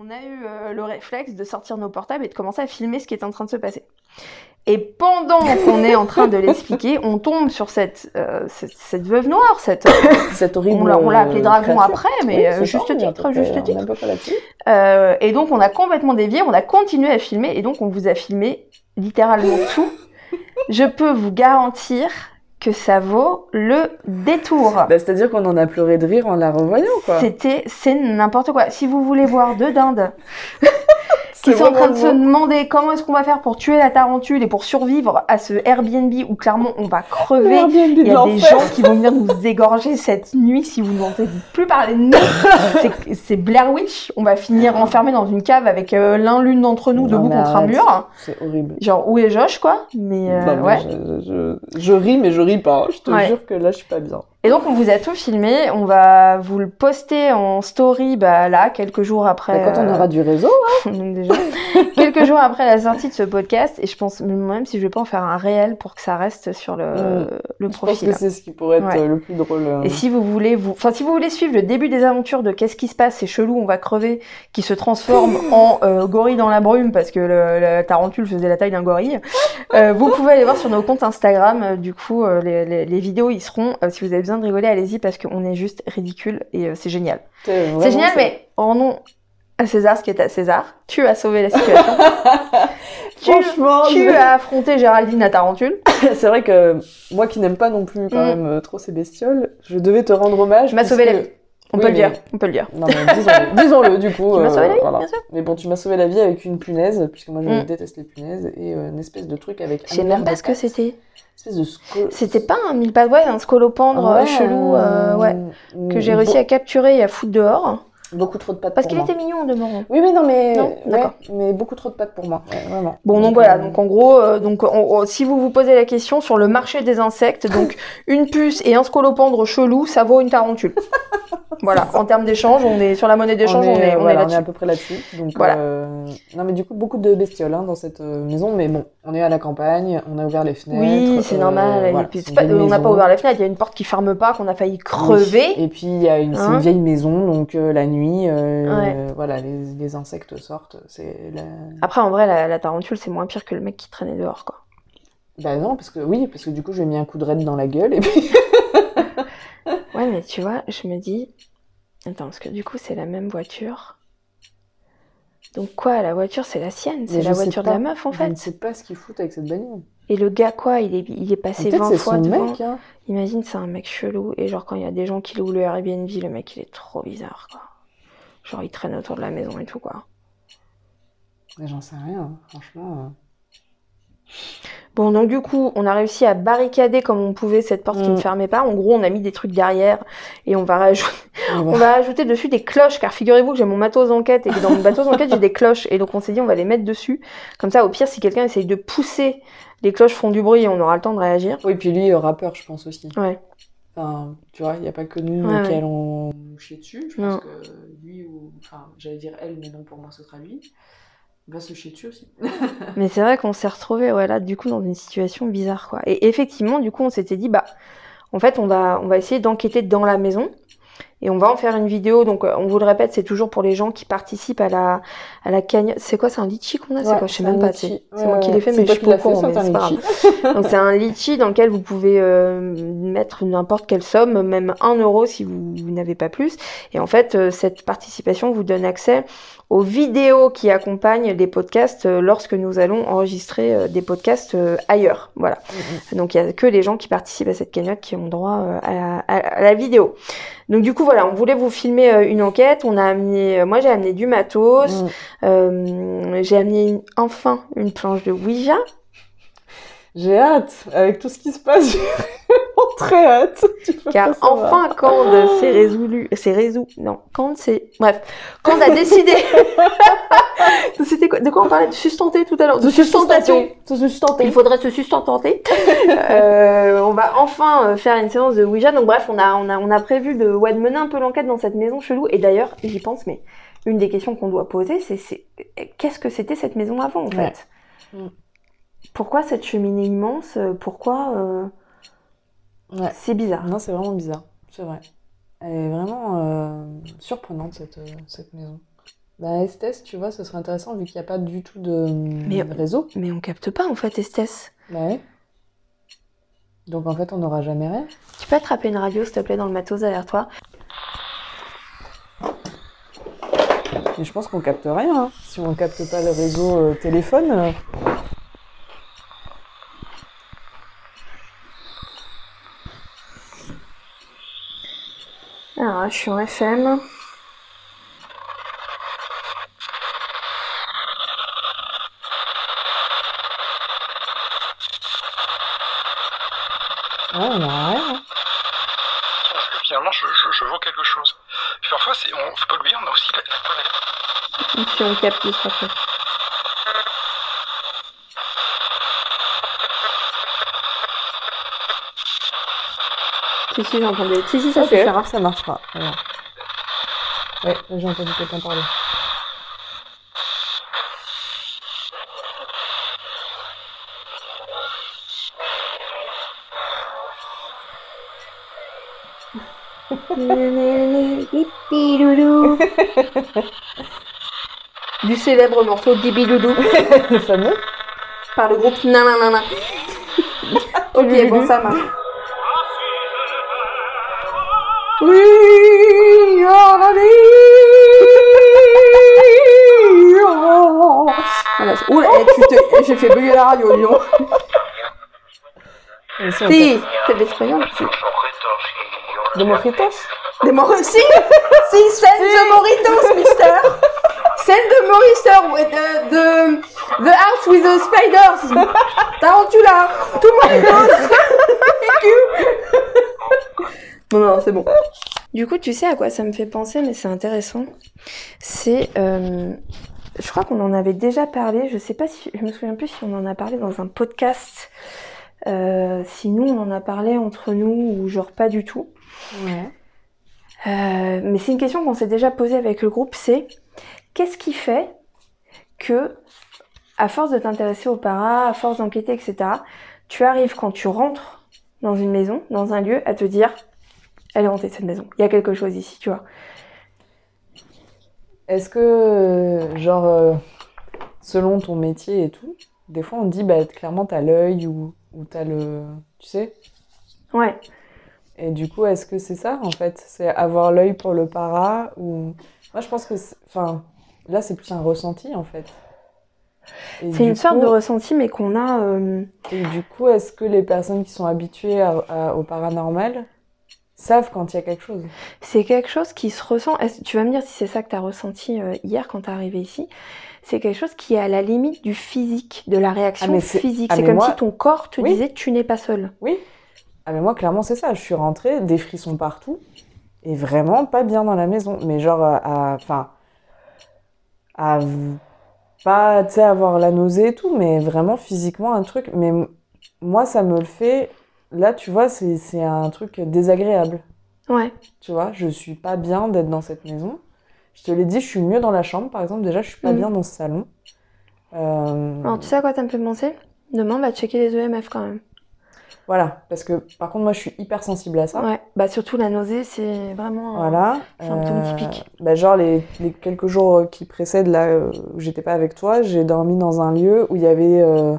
on a eu euh, le réflexe de sortir nos portables et de commencer à filmer ce qui est en train de se passer. Et pendant qu'on est en train de l'expliquer, on tombe sur cette, euh, cette, cette veuve noire, cette, euh, Cette horrible. on l'a appelée dragon créature. après, mais Oui, juste titre, juste titre. et donc on a complètement dévié, on a continué à filmer, et donc on vous a filmé littéralement tout. Je peux vous garantir que ça vaut le détour. Bah, C'est-à-dire qu'on en a pleuré de rire en la revoyant, quoi. C'était, c'est n'importe quoi. Si vous voulez voir deux dindes qui sont en train de se demander comment est-ce qu'on va faire pour tuer la tarentule et pour survivre à ce Airbnb où clairement on va crever. Il y a des gens qui vont venir nous égorger cette nuit si vous n'entendez plus parler de nous. C'est- Blair Witch. On va finir enfermés dans une cave avec euh, l'un l'une d'entre nous Non, debout contre un mur. C'est horrible. Genre où est Josh quoi? Mais euh, Non, ouais. je, je- je ris, mais je ris pas. Je te Ouais. jure que là, je suis pas bien. Et donc on vous a tout filmé. On va vous le poster en story bah, là quelques jours après. Bah, quand on euh, aura du réseau, déjà, quelques jours après la sortie de ce podcast, et je pense même si je vais pas en faire un réel pour que ça reste sur le, Mm. le je pense profil. que c'est ce qui pourrait être Ouais. euh, le plus drôle. euh. Et si vous voulez vous, enfin si vous voulez suivre le début des aventures de qu'est-ce qui se passe, c'est chelou, on va crever, qui se transforme en euh, gorille dans la brume parce que le, la tarentule faisait la taille d'un gorille. euh, vous pouvez aller voir sur nos comptes Instagram. euh, du coup, euh, les, les, les vidéos y seront. Euh, si vous avez besoin de rigoler, allez-y parce qu'on est juste ridicule et euh, c'est génial. C'est génial, ça. mais rendons à César ce qui est à César. Tu as sauvé la situation. tu, Franchement, tu je- as affronté Géraldine à Tarentule. c'est vrai que moi qui n'aime pas non plus quand Mm. même euh, trop ces bestioles, je devais te rendre hommage. Tu m'as sauvé la vie. On Oui, peut le mais- dire. On peut le dire. Non, mais disons-le, disons-le, du coup. Tu m'as euh, sauvé la vie, voilà. bien sûr. Mais bon, tu m'as sauvé la vie avec une punaise, puisque moi je Mm. déteste les punaises, et euh, une espèce de truc avec. Je sais même pas ce que c'était. De C'était pas un mille ouais, un scolopendre euh, Ouais, chelou, euh, ouais, mm, que j'ai réussi à capturer et à foutre dehors. Beaucoup trop de pattes Parce qu'il était mignon en demeurant. Oui, non, mais. Non, ouais, d'accord. mais beaucoup trop de pattes pour moi, ouais, vraiment. Bon, donc voilà, donc en gros, euh, donc on- on- si vous vous posez la question sur le marché des insectes, donc une puce et un scolopendre chelou, ça vaut une tarentule. voilà, en termes d'échange, on est sur la monnaie d'échange, on est, on est, voilà, on est à peu près là-dessus. Donc, Voilà. euh, Non, mais du coup, beaucoup de bestioles hein, dans cette euh, maison. Mais bon, on est à la campagne, on a ouvert les fenêtres. Oui, c'est euh, normal. et voilà, puis, pas- on n'a pas ouvert la fenêtre, il y a une porte qui ferme pas, qu'on a failli Oui. crever. Et puis, il y a une, c'est Hein une vieille maison, donc euh, la nuit, Ouais. voilà, les, les insectes sortent. La... Après, en vrai, la, la tarentule, c'est moins pire que le mec qui traînait dehors, quoi. Bah non, parce que oui, parce que du coup, je lui ai mis un coup de raide dans la gueule et puis. Ouais, mais tu vois, je me dis. Attends, parce que du coup, c'est la même voiture. Donc, quoi, la voiture, c'est la sienne C'est Mais la je sais voiture de pas. la meuf, en Je fait. ne sais pas ce qu'ils foutent avec cette bagnole. Et le gars, quoi, il est, il est passé Peut-être 20 c'est fois son devant. mec, hein. Imagine, c'est un mec chelou. Et genre, quand il y a des gens qui louent le Airbnb, le mec, il est trop bizarre, quoi. Genre, il traîne autour de la maison et tout, quoi. Mais j'en sais rien, hein, franchement. euh. Bon, donc du coup, on a réussi à barricader comme on pouvait cette porte qui Mm. ne fermait pas. En gros, on a mis des trucs derrière et on va rajouter, Mais bon. on va ajouter dessus des cloches, car figurez-vous que j'ai mon matos d'enquête et que dans mon matos d'enquête, j'ai des cloches. Et donc, on s'est dit, on va les mettre dessus. Comme ça, au pire, si quelqu'un essaye de pousser, les cloches font du bruit et on aura le temps de réagir. Oui, puis lui, rappeur, je pense aussi. Ouais. Enfin, tu vois, il n'y a pas que nous Ouais, qui ouais. allons chier dessus. Je Non. pense que lui, ou. Enfin, j'allais dire elle, mais non, pour moi, ce sera lui. Va se chier dessus aussi. Mais c'est vrai qu'on s'est retrouvé ouais, là, du coup, dans une situation bizarre, quoi. Et effectivement, du coup, on s'était dit, bah, en fait, on va, on va essayer d'enquêter dans la maison. Et on va en faire une vidéo. Donc, euh, on vous le répète, c'est toujours pour les gens qui participent à la, à la cagnotte. C'est quoi, c'est un litchi qu'on a C'est Ouais, quoi? Je sais même un pas. C'est Ouais, moi qui l'ai fait, mais je suis pas au courant. un. Donc, c'est un litchi dans lequel vous pouvez euh, mettre n'importe quelle somme, même 1 euro si vous, vous n'avez pas plus. Et en fait, euh, cette participation vous donne accès aux vidéos qui accompagnent les podcasts euh, lorsque nous allons enregistrer euh, des podcasts euh, ailleurs. Voilà. Donc il y a que les gens qui participent à cette cagnotte qui ont droit à, la, à- à la vidéo. Donc du coup voilà, on voulait vous filmer euh, une enquête. On a amené, euh, moi j'ai amené du matos. Mm. Euh, j'ai amené une- enfin une planche de Ouija. J'ai hâte, avec tout ce qui se passe, très hâte. Car enfin, quand s'est résolu, c'est résolu, non, quand c'est, bref, quand on a décidé, c'était quoi, de quoi on parlait, de sustenter tout à l'heure, de sustentation. Se sustenter. Il faudrait se sustenter. euh, on va enfin euh, faire une séance de Ouija. Donc bref, on a, on a, on a prévu de, ouais, de mener un peu l'enquête dans cette maison chelou. Et d'ailleurs, j'y pense, mais une des questions qu'on doit poser, c'est, c'est qu'est-ce que c'était cette maison avant, en Ouais. fait? Mm. Pourquoi cette cheminée immense? Pourquoi euh, Ouais. C'est bizarre. Non, c'est vraiment bizarre, c'est vrai. Elle est vraiment euh, surprenante, cette, euh, cette maison. Bah, Estes, tu vois, ce serait intéressant vu qu'il n'y a pas du tout de Mais- réseau. Mais on capte pas en fait, Estes. Bah ouais. Donc en fait, on n'aura jamais rien. Tu peux attraper une radio, s'il te plaît, dans le matos derrière toi Mais je pense qu'on capte rien. hein. Si on capte pas le réseau euh, téléphone. euh, Alors là, je suis en FM. Ouais, on n'aura rien. hein. Parce que finalement, je, je, je vois quelque chose. Puis parfois, c'est, on faut pas oublier, on a aussi la, la toilette. Si on capte, il sera Si, si, j'entendais. Si, si, ça Ok, suffira. ça marchera. Voilà. Ouais, j'ai entendu quelqu'un parler. Du célèbre morceau Dibidoudou Le fameux. par le groupe Nananana. ok, bon, ça marche. Oui, oh, la vie, oh. Voilà. Eh, tu te... j'ai fait bugger la radio. Et si t'es de l'espagnol. capte- De mojitos Des mojitos. Si, si, send the mojitos, mister. Send the mojitos with the, the, the house with the spiders. Tarantula. Tout mojitos. non, non, c'est bon. Du coup, tu sais à quoi ça me fait penser, mais c'est intéressant. C'est, euh, je crois qu'on en avait déjà parlé. Je sais pas si, je me souviens plus si on en a parlé dans un podcast. Euh, si nous on en a parlé entre nous ou genre pas du tout. Ouais. Euh, mais c'est une question qu'on s'est déjà posée avec le groupe, c'est qu'est-ce qui fait que, à force de t'intéresser au para, à force d'enquêter, etc., tu arrives quand tu rentres dans une maison, dans un lieu, à te dire, elle est hantée cette maison, il y a quelque chose ici, tu vois. Est-ce que, euh, genre, euh, selon ton métier et tout, des fois on dit, bah, clairement, t'as l'œil ou, ou t'as le. Tu sais? Ouais, Et du coup, est-ce que c'est ça, en fait? C'est avoir l'œil pour le para ou. Moi, je pense que. Enfin, là, c'est plus un ressenti, en fait. C'est une sorte de ressenti, mais qu'on a. euh, Et du coup, est-ce que les personnes qui sont habituées à- à- au paranormal savent quand il y a quelque chose C'est quelque chose qui se ressent. Tu vas me dire si c'est ça que tu as ressenti euh, hier quand tu es arrivé ici. C'est quelque chose qui est à la limite du physique, de la réaction Ah, physique. ah, c'est comme moi- si ton corps te Oui. disait tu n'es pas seul. Oui. Ah mais moi clairement c'est ça, je suis rentrée, des frissons partout et vraiment pas bien dans la maison, mais genre à à- enfin à, pas tu sais avoir la nausée et tout, mais vraiment physiquement un truc mais moi ça me le fait là tu vois c'est un truc désagréable. Ouais. Tu vois, je suis pas bien d'être dans cette maison. Je te l'ai dit, je suis mieux dans la chambre par exemple, déjà je suis pas Mhm. bien dans ce salon. Euh, Alors, tu sais à quoi ça me fait penser? Demain, on va checker les EMF quand même. Voilà, parce que par contre moi je suis hyper sensible à ça. Ouais. Bah, surtout la nausée, c'est vraiment. un Voilà. symptôme Euh, typique. bah, genre les, les quelques jours qui précèdent là euh, où j'étais pas avec toi, j'ai dormi dans un lieu où il y avait euh,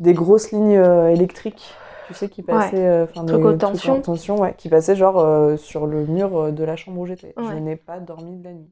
des grosses lignes euh, électriques, tu sais, qui passaient, euh, enfin Trucs des haute tension. haute tension, ouais, qui passaient genre euh, sur le mur euh, de la chambre où j'étais. Je Ouais. n'ai pas dormi de la nuit.